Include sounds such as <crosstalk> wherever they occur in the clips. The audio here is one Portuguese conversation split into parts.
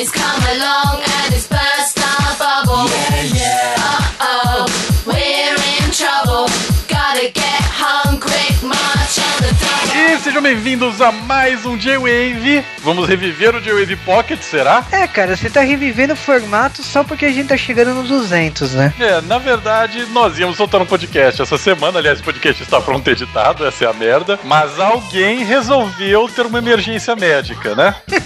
He's come along and he's burst our bubble. Yeah, yeah. Uh oh, sejam bem-vindos a mais um J-Wave. Vamos reviver o J-Wave Pocket, será? É, cara, você tá revivendo o formato só porque a gente tá chegando no 200, né? É, na verdade, nós íamos soltar um podcast essa semana. Aliás, o podcast está pronto editado, essa é a merda. Mas alguém resolveu ter uma emergência médica, né? <laughs>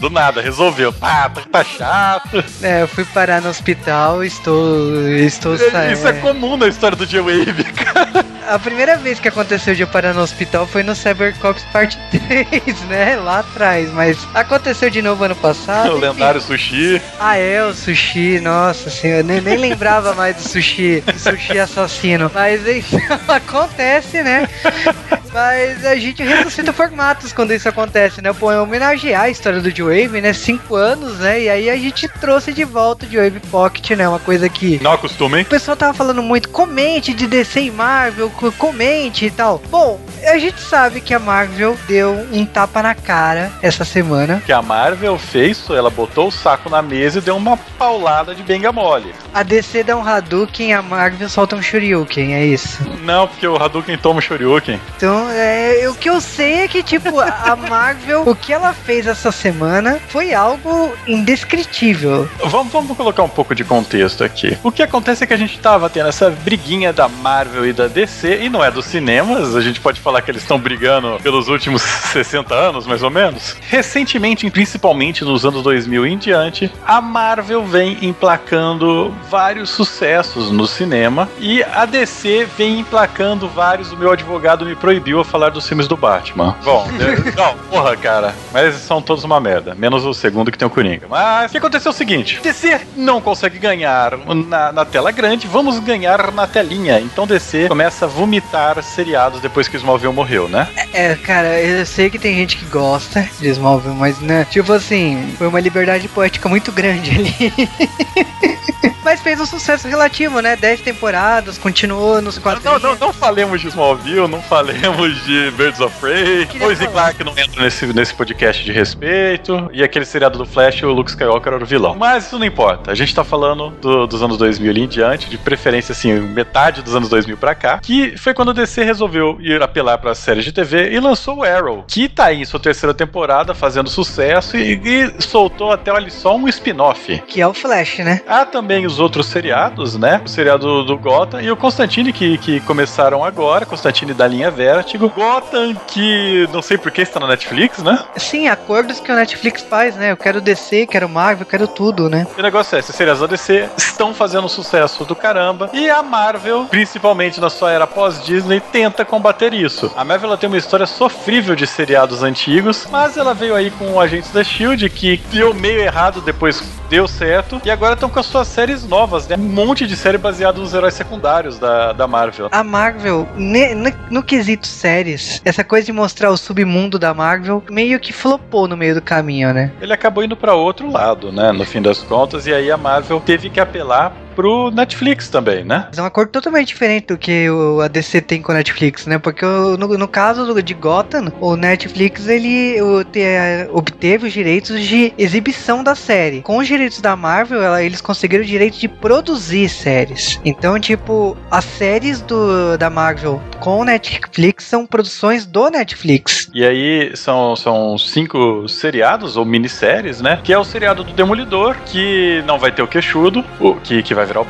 Do nada, resolveu. Ah, tá, tá chato. É, eu fui parar no hospital, estou. estou sa- Isso é comum na história do J-Wave, <laughs> cara. A primeira vez que aconteceu de eu parar no hospital foi no Cybercops Parte 3, <laughs> né? Lá atrás. Mas aconteceu de novo ano passado. <laughs> O lendário sushi. Ah, é, o sushi, nossa senhora, nem, nem lembrava mais do sushi, do sushi assassino. Mas enfim, <laughs> acontece, né? Mas a gente ressuscita formatos quando isso acontece, né? Pô, é homenagear a história do J-Wave, né? Cinco anos, né? E aí a gente trouxe de volta o J-Wave Pocket, né? Uma coisa que Não acostumem. o pessoal tava falando muito, comente de DC e Marvel, co- comente e tal. Bom, a gente sabe que a Marvel deu um tapa na cara essa semana. que a Marvel fez, ela botou o saco na mesa e deu uma paulada de benga mole. A DC dá um Hadouken, a Marvel solta um Shoryuken, é isso. Não, porque o Hadouken toma o Shoryuken. Então, é, o que eu sei é que, tipo, a Marvel, o que ela fez essa semana foi algo indescritível. Vamos, vamos colocar um pouco de contexto aqui. O que acontece é que a gente tava tendo essa briguinha da Marvel e da DC, e não é dos cinemas, a gente pode falar que eles estão brigando pelos últimos <laughs> 60 anos, mais ou menos. Recentemente, principalmente nos anos 2000 em diante, a Marvel vem emplacando vários sucessos no cinema, e a DC vem emplacando vários. O meu advogado me proibiu a falar dos filmes do Batman. Bom, <laughs> né, não, porra, cara, mas são todos uma merda, menos o segundo que tem o Coringa. Mas o que aconteceu é o seguinte: DC não consegue ganhar na, na tela grande, vamos ganhar na telinha. Então DC começa a vomitar seriados depois que o Smallville morreu, né? É, cara, eu sei que tem gente que gosta de Smallville, mas, né, tipo assim, foi uma liberdade poética muito grande ali. <laughs> mas fez um sucesso relativo, né? 10 temporadas, continuou nos Não, quadrinhos. não, não falemos de Smallville, não falemos de Birds of Prey. Lois e. Clark não entra nesse, nesse podcast de respeito. E aquele seriado do Flash, o Luke Skywalker era o vilão. Mas isso não importa. A gente tá falando do- dos anos 2000 ali em diante, de preferência, assim, metade dos anos 2000 pra cá. Que foi quando o DC resolveu ir apelar pra séries de TV e lançou o Arrow, que tá aí em sua terceira temporada, fazendo sucesso e, e soltou até, olha só, um spin-off. Que é o Flash, né? Há também os outros seriados, né? O seriado do Gotham e o Constantine, que, que começaram agora. Constantine da linha Vertigo. Gotham, que não sei por que está na Netflix, né? Sim, acordos que o Netflix faz, né? Eu quero DC, quero Marvel, quero tudo, né? E o negócio é, esses seriados da DC estão fazendo sucesso do caramba. E a Marvel, principalmente na sua era pós-Disney, tenta combater isso. A Marvel tem uma história sofrível de seriados antigos, mas ela veio aí com o Agentes da S.H.I.E.L.D., que deu meio errado, depois deu certo. E agora estão com as suas séries novas, né? Um monte de série baseada nos heróis secundários da, da Marvel. A Marvel, ne- ne- no quesito séries, essa coisa de mostrar o submundo da Marvel meio que flopou no meio do caminho, né? Ele acabou indo pra outro lado, né? No fim das contas, e aí a Marvel teve que apelar pro Netflix também, né? É um acordo totalmente diferente do que o, a DC tem com a Netflix, né? Porque o- no, no caso de Gotham, o Netflix ele o, te- é, obteve os direitos de exibição da série. Com os direitos da Marvel, ela- eles conseguiram o direito de produzir séries. Então, tipo, as séries do, da Marvel com o Netflix são produções do Netflix. E aí são, são cinco seriados ou minisséries, né? Que é o seriado do Demolidor, que não vai ter o queixudo, o, que, que vai virar o.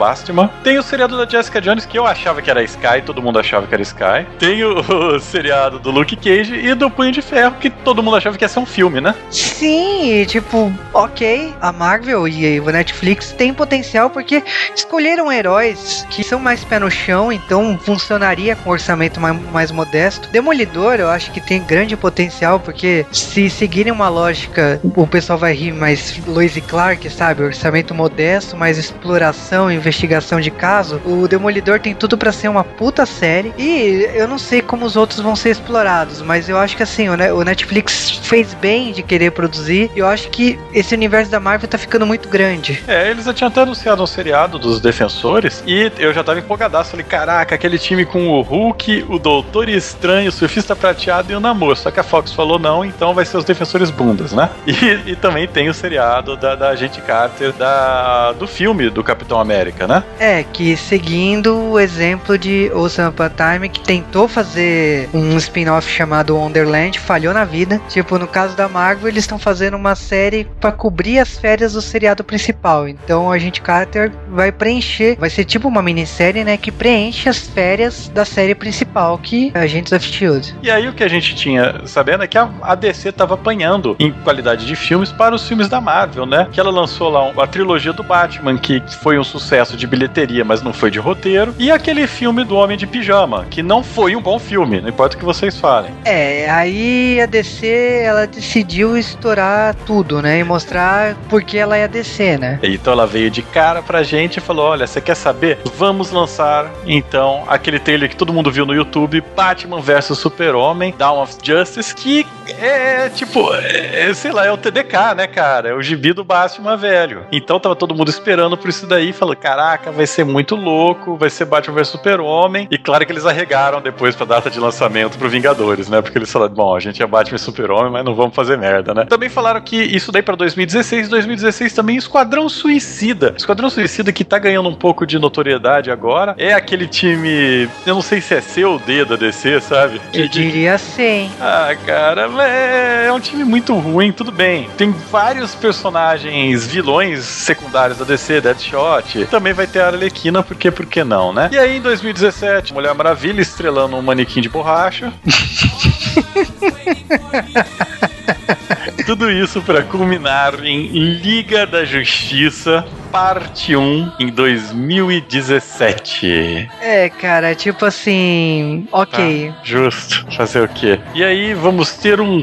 Tem o seriado da Jessica Jones, que eu achava que era Sky, todo mundo achava que era Sky. Tem o, <laughs> o seriado do Luke Cage e do Punho de Ferro, que todo mundo achava que ia ser um filme, né? Sim, tipo, ok, a Marvel e o Netflix têm potencial porque escolheram heróis que são mais pé no chão, então funcionaria com orçamento mais, mais modesto. Demolidor, eu acho que tem grande potencial porque se seguirem uma lógica, o pessoal vai rir mais Lois e Clark, sabe? Orçamento modesto, mais exploração ação, investigação de caso, o Demolidor tem tudo pra ser uma puta série. E eu não sei como os outros vão ser explorados, mas eu acho que assim, o Netflix fez bem de querer produzir. E eu acho que esse universo da Marvel tá ficando muito grande. É, eles já tinham até anunciado um seriado dos Defensores e eu já tava empolgadaço. Falei, caraca, aquele time com o Hulk, o Doutor Estranho, o Surfista Prateado e o Namor. Só que a Fox falou não, então vai ser os Defensores Bundas, né? <laughs> E, e também tem o seriado da, da Agente Carter da, do filme do Capitão América, né? É, que seguindo o exemplo de Ocean Upon Time, que tentou fazer um spin-off chamado Wonderland, falhou na vida. Tipo, no caso da Marvel, eles estão fazendo uma série pra cobrir as férias do seriado principal. Então a gente Carter vai preencher, vai ser tipo uma minissérie, né, que preenche as férias da série principal, que é Agents of Shield. E aí o que a gente tinha sabendo é que a, DC tava apanhando em qualidade de filmes para os filmes da Marvel, né? Que ela lançou lá a trilogia do Batman, que foi um sucesso de bilheteria, mas não foi de roteiro, e aquele filme do Homem de Pijama, que não foi um bom filme, não importa o que vocês falem. É, aí a DC ela decidiu estourar tudo, né, e mostrar porque ela é a DC, né? Então ela veio de cara pra gente e falou: Olha, você quer saber? Vamos lançar então aquele trailer que todo mundo viu no YouTube: Batman vs Super-Homem, Dawn of Justice, que é tipo, é, sei lá, é o TDK, né, cara? É o gibi do Batman velho. Então tava todo mundo esperando por isso daí, falou: Caraca, vai ser muito louco, vai ser Batman vs Super-Homem. E claro que eles arregaram depois pra data de lançamento pro Vingadores, né? Porque eles falaram: Bom, a gente é Batman e Super-Homem, mas não vamos fazer merda, né? Também falaram que isso daí pra 2016, 2016 também Esquadrão Suicida. Esquadrão Suicida que tá ganhando um pouco de notoriedade agora. É aquele time, eu não sei se é C ou D da DC, sabe? Eu diria sim. Ah, cara, é, é um time muito ruim, tudo bem. Tem vários personagens vilões secundários da DC, Deadshot. Também vai ter a Arlequina, porque por que não, né? E aí em 2017, Mulher Maravilha estrelando um manequim de borracha. <laughs> Tudo isso para culminar em Liga da Justiça, parte 1, em 2017. É, cara, tipo assim, ok. Ah, justo. Fazer o quê? E aí vamos ter um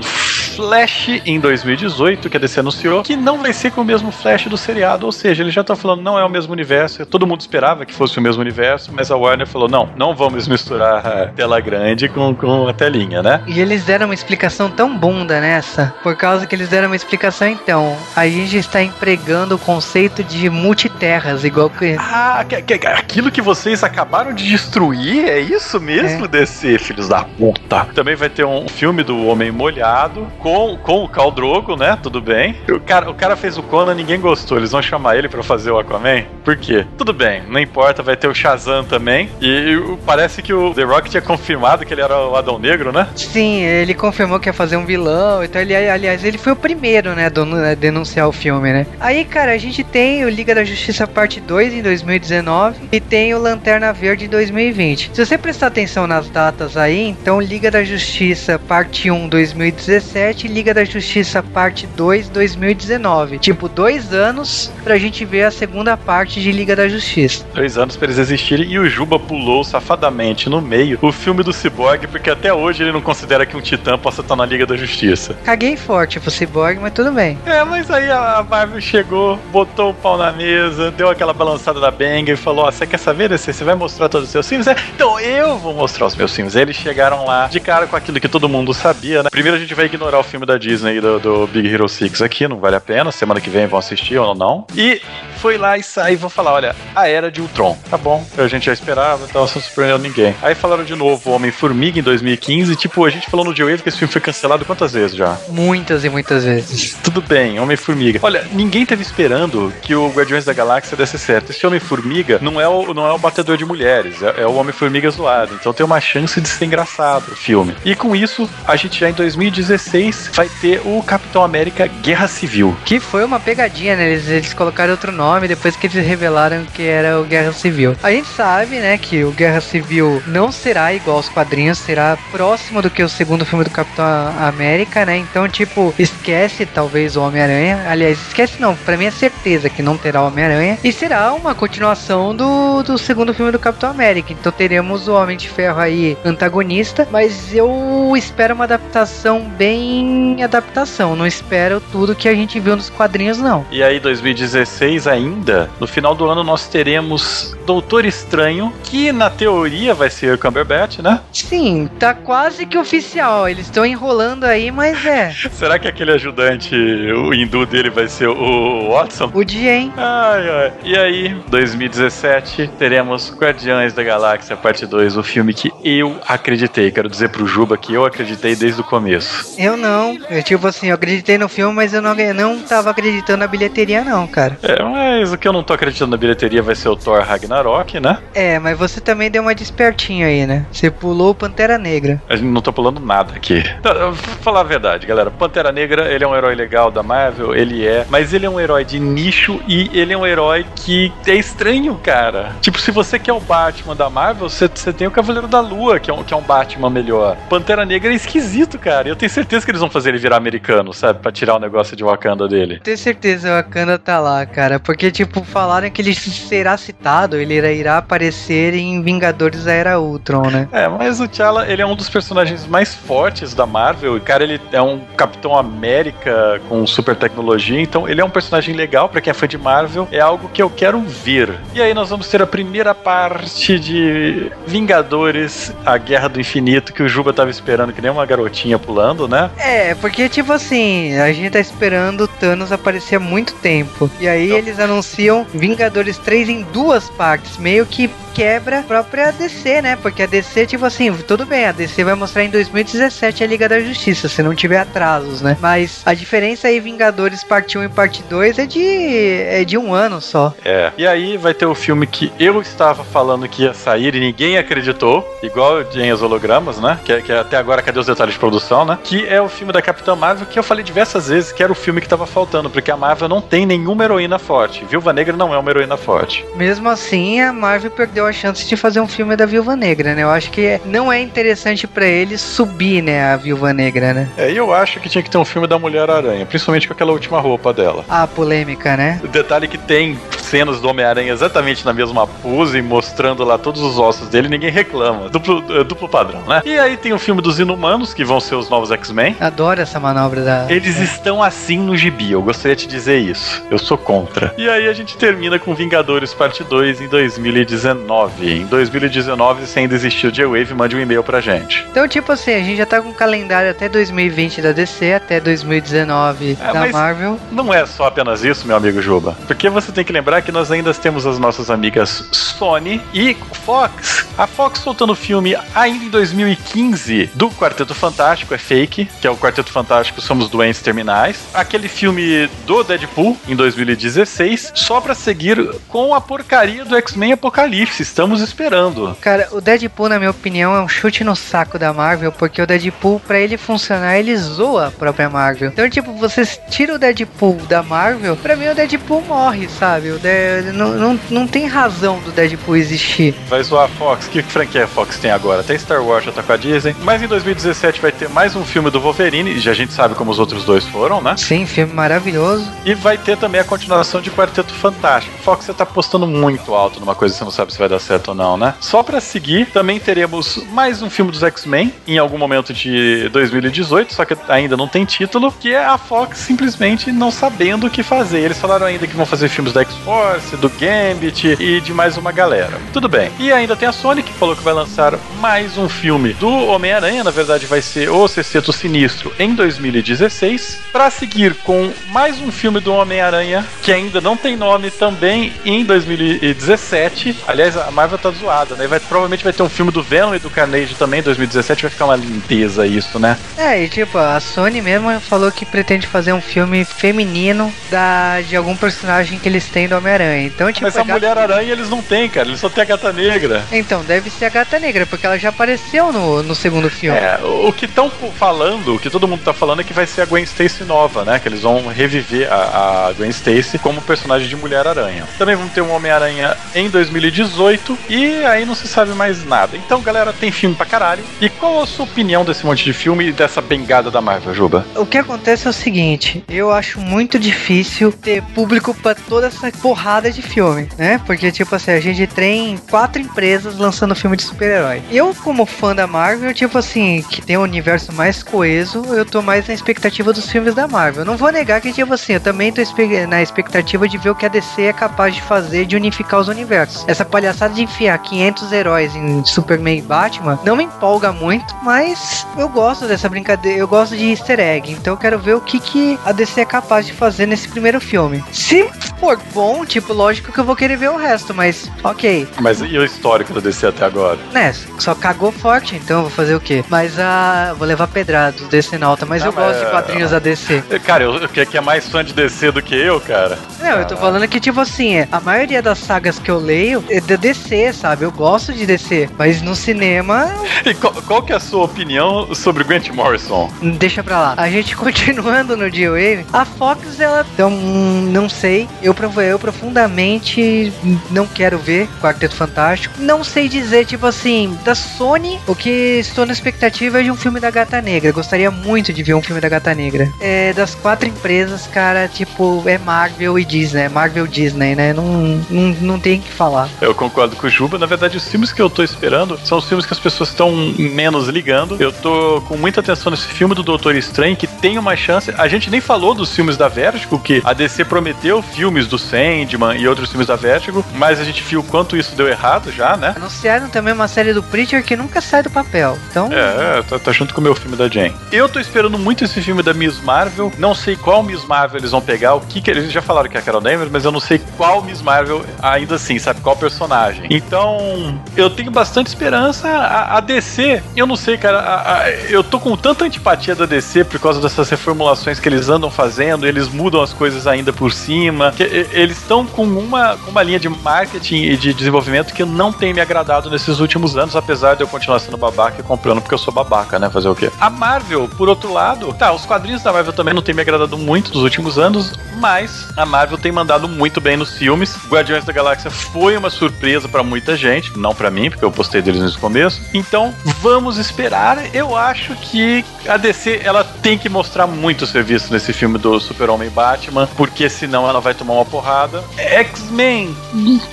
Flash em 2018, que a DC anunciou, que não vai ser com o mesmo Flash do seriado, ou seja, ele já tá falando não é o mesmo universo, todo mundo esperava que fosse o mesmo universo, mas a Warner falou não, não vamos misturar a tela grande com, com a telinha, né? E eles deram uma explicação tão bunda nessa, por causa que eles deram uma explicação então. A gente está empregando o conceito de multiterras, igual que. Ah, que- que- aquilo que vocês acabaram de destruir, é isso mesmo, DC, filhos da puta. Também vai ter um filme do Homem Molhado com, com o Khal Drogo, né? Tudo bem. O cara, o cara fez o Conan, ninguém gostou. Eles vão chamar ele pra fazer o Aquaman? Por quê? Tudo bem, não importa, vai ter o Shazam também. E o- parece que o The Rock tinha confirmado que ele era o Adão Negro, né? Sim, ele confirmou que ia fazer um vilão, então ele, aliás, ele foi o primeiro, né, a denunciar o filme, né? Aí, cara, a gente tem o Liga da Justiça Parte 2 em 2019 e tem o Lanterna Verde em 2020. Se você prestar atenção nas datas aí, então Liga da Justiça Parte 1 2017 Liga da Justiça Parte 2 2019. Tipo, dois anos pra gente ver a segunda parte de Liga da Justiça. Dois anos pra eles existirem e o Juba pulou safadamente no meio o filme do Cyborg, porque até hoje ele não considera que um titã possa estar na Liga da Justiça. Caguei forte pro Cyborg, mas tudo bem. É, mas aí a Marvel chegou, botou o pau na mesa, deu aquela balançada da Bang e falou: Ó, você quer saber, DC? Você vai mostrar todos os seus filmes? É, então eu vou mostrar os meus filmes. Aí Eles chegaram lá de cara com aquilo que todo mundo sabia, né? Primeiro a gente vai ignorar o filme da Disney do, do Big Hero 6 aqui, não vale a pena. Semana que vem vão assistir ou não. E foi lá e saiu e vou falar: olha, a era de Ultron. Tá bom, a gente já esperava, então não surpreendeu ninguém. Aí falaram de novo Homem-Formiga em 2015. Tipo, a gente falou no J-Wave que esse filme foi cancelado quantas vezes já? Muitas e muitas vezes. Tudo bem, Homem-Formiga. Olha, ninguém teve esperando que o Guardiões da Galáxia desse certo. Esse Homem-Formiga não, é o, não é o batedor de mulheres, é, é o Homem-Formiga zoado. Então tem uma chance de ser engraçado o filme. E com isso, a gente já em 2016 vai ter o Capitão América Guerra Civil. Que foi uma pegadinha, né? Eles, eles colocaram outro nome depois que eles revelaram que era o Guerra Civil. A gente sabe, né, que o Guerra Civil não será igual aos quadrinhos, será próximo do que o segundo filme do Capitão América, né? Então, tipo, esquece talvez o Homem-Aranha. Aliás, esquece não, pra mim é certeza que não terá o Homem-Aranha. E será uma continuação do, do segundo filme do Capitão América. Então teremos o Homem de Ferro aí antagonista, mas eu espero uma adaptação bem em adaptação. Não espero tudo que a gente viu nos quadrinhos, não. E aí, 2016 ainda, no final do ano nós teremos Doutor Estranho, que na teoria vai ser o Cumberbatch, né? Sim, tá quase que oficial. Eles estão enrolando aí, mas é. <laughs> Será que aquele ajudante, o hindu dele vai ser o Watson? O dia, hein? Ai, ai. E aí, 2017, teremos Guardiões da Galáxia Parte 2, o filme que eu acreditei. Quero dizer pro Juba que eu acreditei desde o começo. Eu não. Eu, tipo assim, eu acreditei no filme, mas eu não, eu não tava acreditando na bilheteria, não, cara. É, mas o que eu não tô acreditando na bilheteria vai ser o Thor Ragnarok, né? É, mas você também deu uma despertinha aí, né? Você pulou o Pantera Negra. A gente não tá pulando nada aqui. Eu vou falar a verdade, galera. Pantera Negra, ele é um herói legal da Marvel, ele é. Mas ele é um herói de nicho e ele é um herói que é estranho, cara. Tipo, se você quer o Batman da Marvel, você, você tem o Cavaleiro da Lua, que é, um, que é um Batman melhor. Pantera Negra é esquisito, cara. Eu tenho certeza que eles vão fazer ele virar americano, sabe? Pra tirar o negócio de Wakanda dele. Tenho certeza o Wakanda tá lá, cara. Porque, tipo, falaram que ele será citado, ele irá, aparecer em Vingadores da Era Ultron, né? É, mas o T'Challa, ele é um dos personagens mais fortes da Marvel. E, cara, ele é um Capitão América com super tecnologia, então ele é um personagem legal pra quem é fã de Marvel. É algo que eu quero ver. E aí nós vamos ter a primeira parte de Vingadores, a Guerra do Infinito, que o Juba tava esperando que nem uma garotinha pulando, né? É, porque, tipo assim, a gente tá esperando o Thanos aparecer há muito tempo. E aí eles anunciam Vingadores 3 em duas partes, meio que quebra a própria DC, né? Porque a DC, tipo assim, tudo bem, a DC vai mostrar em 2017 a Liga da Justiça, se não tiver atrasos, né? Mas a diferença aí, Vingadores parte 1 e parte 2 é de, é de um ano só. É. E aí vai ter o filme que eu estava falando que ia sair e ninguém acreditou, igual em os hologramas, né? Que, que até agora, cadê os detalhes de produção, né? Que é o filme da Capitã Marvel, que eu falei diversas vezes que era o filme que tava faltando, porque a Marvel não tem nenhuma heroína forte. Viúva Negra não é uma heroína forte. Mesmo assim, a Marvel perdeu a chance de fazer um filme da Viúva Negra, né? Eu acho que não é interessante pra eles subir, né, a Viúva Negra, né? É, e eu acho que tinha que ter um filme da Mulher-Aranha, principalmente com aquela última roupa dela. A polêmica, né? O detalhe é que tem cenas do Homem-Aranha exatamente na mesma pose, mostrando lá todos os ossos dele, ninguém reclama. Duplo, é, duplo padrão, né? E aí tem o filme dos Inumanos, que vão ser os novos X-Men. Adoro essa manobra da. Eles estão assim no gibi, eu gostaria de dizer isso. Eu sou contra. E aí a gente termina com Vingadores Parte 2 em 2019. Em 2019, se ainda existiu o J-Wave, mande um e-mail pra gente. Então, tipo assim, a gente já tá com o calendário até 2020 da DC, até 2019 É, da Marvel. Não é só apenas isso, meu amigo Juba. Porque você tem que lembrar que nós ainda temos as nossas amigas Sony e Fox. A Fox soltando o filme ainda em 2015 do Quarteto Fantástico, é fake, que é o Quarteto Fantástico Somos Doentes Terminais. Aquele filme do Deadpool em 2016, só pra seguir com a porcaria do X-Men Apocalipse. Estamos esperando. Cara, o Deadpool, na minha opinião, é um chute no saco da Marvel, porque o Deadpool, pra ele funcionar, ele zoa a própria Marvel. Então, tipo, você tira o Deadpool da Marvel, pra mim o Deadpool morre, sabe? O De- não, não, não tem razão do Deadpool existir. Vai zoar a Fox? Que franquia a Fox tem agora? Tem Star Wars, já tá com a Disney. Mas em 2017 vai ter mais um filme do Wolverine, e já a gente sabe como os outros dois foram, né? Sim, filme maravilhoso. E vai ter também a continuação de Quarteto Fantástico. Fox, você tá apostando muito alto numa coisa que você não sabe se vai dar certo ou não, né? Só pra seguir, também teremos mais um filme dos X-Men em algum momento de 2018, só que ainda não tem título, que é a Fox simplesmente não sabendo o que fazer. Eles falaram ainda que vão fazer filmes da X-Force, do Gambit e de mais uma galera. Tudo bem. E ainda tem a Sony que falou que vai lançar mais um filme do Homem-Aranha, na verdade vai ser O Sexteto Sinistro em 2016, Pra seguir com mais um filme do Homem-Aranha que ainda não tem nome também em 2017. Aliás, a Marvel tá zoada, né? Vai, provavelmente vai ter um filme do Venom e do Carnage também em 2017, vai ficar uma limpeza isso, né? É, e tipo, a Sony mesmo falou que pretende fazer um filme feminino da, de algum personagem que eles têm do Homem-Aranha. Então, tipo, Mas a já- Mulher-Aranha eles não têm, cara, eles só têm a Gata Negra. Então, deve ser a Gata Negra, porque ela já apareceu no, no segundo filme. É, o que estão falando, o que todo mundo tá falando é que vai ser a Gwen Stacy nova, né? Que eles vão reviver a, a Gwen Stacy como personagem de Mulher-Aranha. Também vamos ter um Homem-Aranha em 2018 e aí não se sabe mais nada. Então, galera, tem filme pra caralho. E qual a sua opinião desse monte de filme e dessa bengada da Marvel, Juba? O que acontece é o seguinte, eu acho muito difícil ter público pra toda essa porrada de filme, né? Porque, tipo assim, a gente tem quatro empresas lançando filme de super-herói. Eu, como fã da Marvel, tipo assim, que tem um universo mais coeso, eu tô mais na expectativa dos filmes da Marvel. Não vou negar que, tipo assim, eu também tô na expectativa de ver o que a DC é capaz de fazer de unificar os universos. Essa palhaçada de enfiar 500 heróis em Superman e Batman não me empolga muito, mas eu gosto dessa brincadeira, eu gosto de easter egg, então eu quero ver o que, que a DC é capaz de fazer nesse primeiro filme. Se for bom, tipo, lógico que eu vou querer ver o resto, mas ok, Mas e o histórico da DC até agora? né? Só cagou forte, então eu vou fazer o quê? Mas ah, vou levar pedrado desse nauta, mas Não, eu gosto mas- de quadrinhos da DC. Cara, eu, que, que é mais fã de DC do que eu, cara. Não, eu tô falando que, tipo assim, é, a maioria das sagas que eu leio é da DC, sabe? Eu gosto de DC, mas no cinema, E qual, qual que é a sua opinião sobre Grant Morrison? deixa pra lá. A gente <laughs> continuando no G-Wave, a Fox, ela, então, não sei, eu, eu profundamente não quero ver Quarteto Fantástico. Não sei dizer, tipo assim, da Sony, o que estou na expectativa é de um filme da Gata Negra. Gostaria muito de ver um filme da Gata Negra. É, das quatro empresas, cara, tipo, é Marvel e Disney, é Marvel Disney, né? Não, não, não tem o que falar. Eu concordo com o Juba. Na verdade, os filmes que eu tô esperando são os filmes que as pessoas estão menos ligando. Eu tô com muita atenção nesse filme do Doutor Estranho, que tem uma chance. A gente nem falou dos filmes da Vertigo, que a DC prometeu filmes do Sandman e outros filmes da Vertigo, mas a gente viu o quanto isso deu errado já, né? Anunciaram também uma série do Preacher que nunca sai do papel. Então, É, tá, tá junto com o meu filme da Jane. Eu tô esperando muito esse filme da Miss Marvel. Não sei qual Miss Marvel eles vão pegar, o que que eles já falaram que é a Carol Danvers, mas eu não sei qual Miss Marvel ainda assim, sabe? Qual personagem. Então, eu tenho bastante esperança. A, a DC, eu não sei, cara. a- a- eu tô com tanta antipatia da DC por causa dessas reformulações que eles andam fazendo, eles mudam as coisas ainda por cima. que eles estão com uma, uma linha de marketing e de desenvolvimento que não tem me agradado nesses últimos anos, apesar de eu continuar sendo babaca e comprando porque eu sou babaca, né? Fazer o quê? A Marvel, por outro lado, tá, os quadrinhos da Marvel também não tem me agradado muito nos últimos anos, mas a Marvel tem mandado muito bem nos filmes. Guardiões da Galáxia foi uma surpresa pra muita gente, não pra mim, porque eu postei deles no começo. Então, vamos esperar. Eu acho que a DC ela tem que mostrar muito serviço nesse filme do Super-Homem Batman, porque senão ela vai tomar uma porrada. X-Men,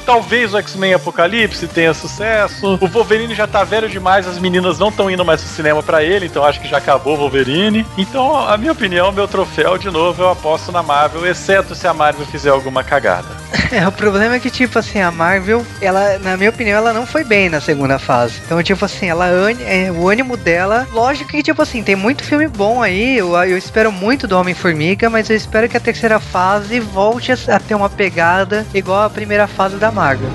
talvez o X-Men Apocalipse tenha sucesso. O Wolverine já tá velho demais, as meninas não estão indo mais no cinema pra ele, então acho que já acabou o Wolverine. Então, a minha opinião, meu troféu, de novo, eu aposto na Marvel, exceto se a Marvel fizer alguma cagada. <laughs> É, o problema é que, tipo assim, a Marvel, ela, na minha opinião, ela não foi bem na segunda fase. Então, tipo assim, ela é, o ânimo dela. Lógico que, tipo assim, tem muito filme bom aí. Eu, eu espero muito do Homem-Formiga, mas eu espero que a terceira fase volte a, a ter uma pegada igual a primeira fase da Marvel.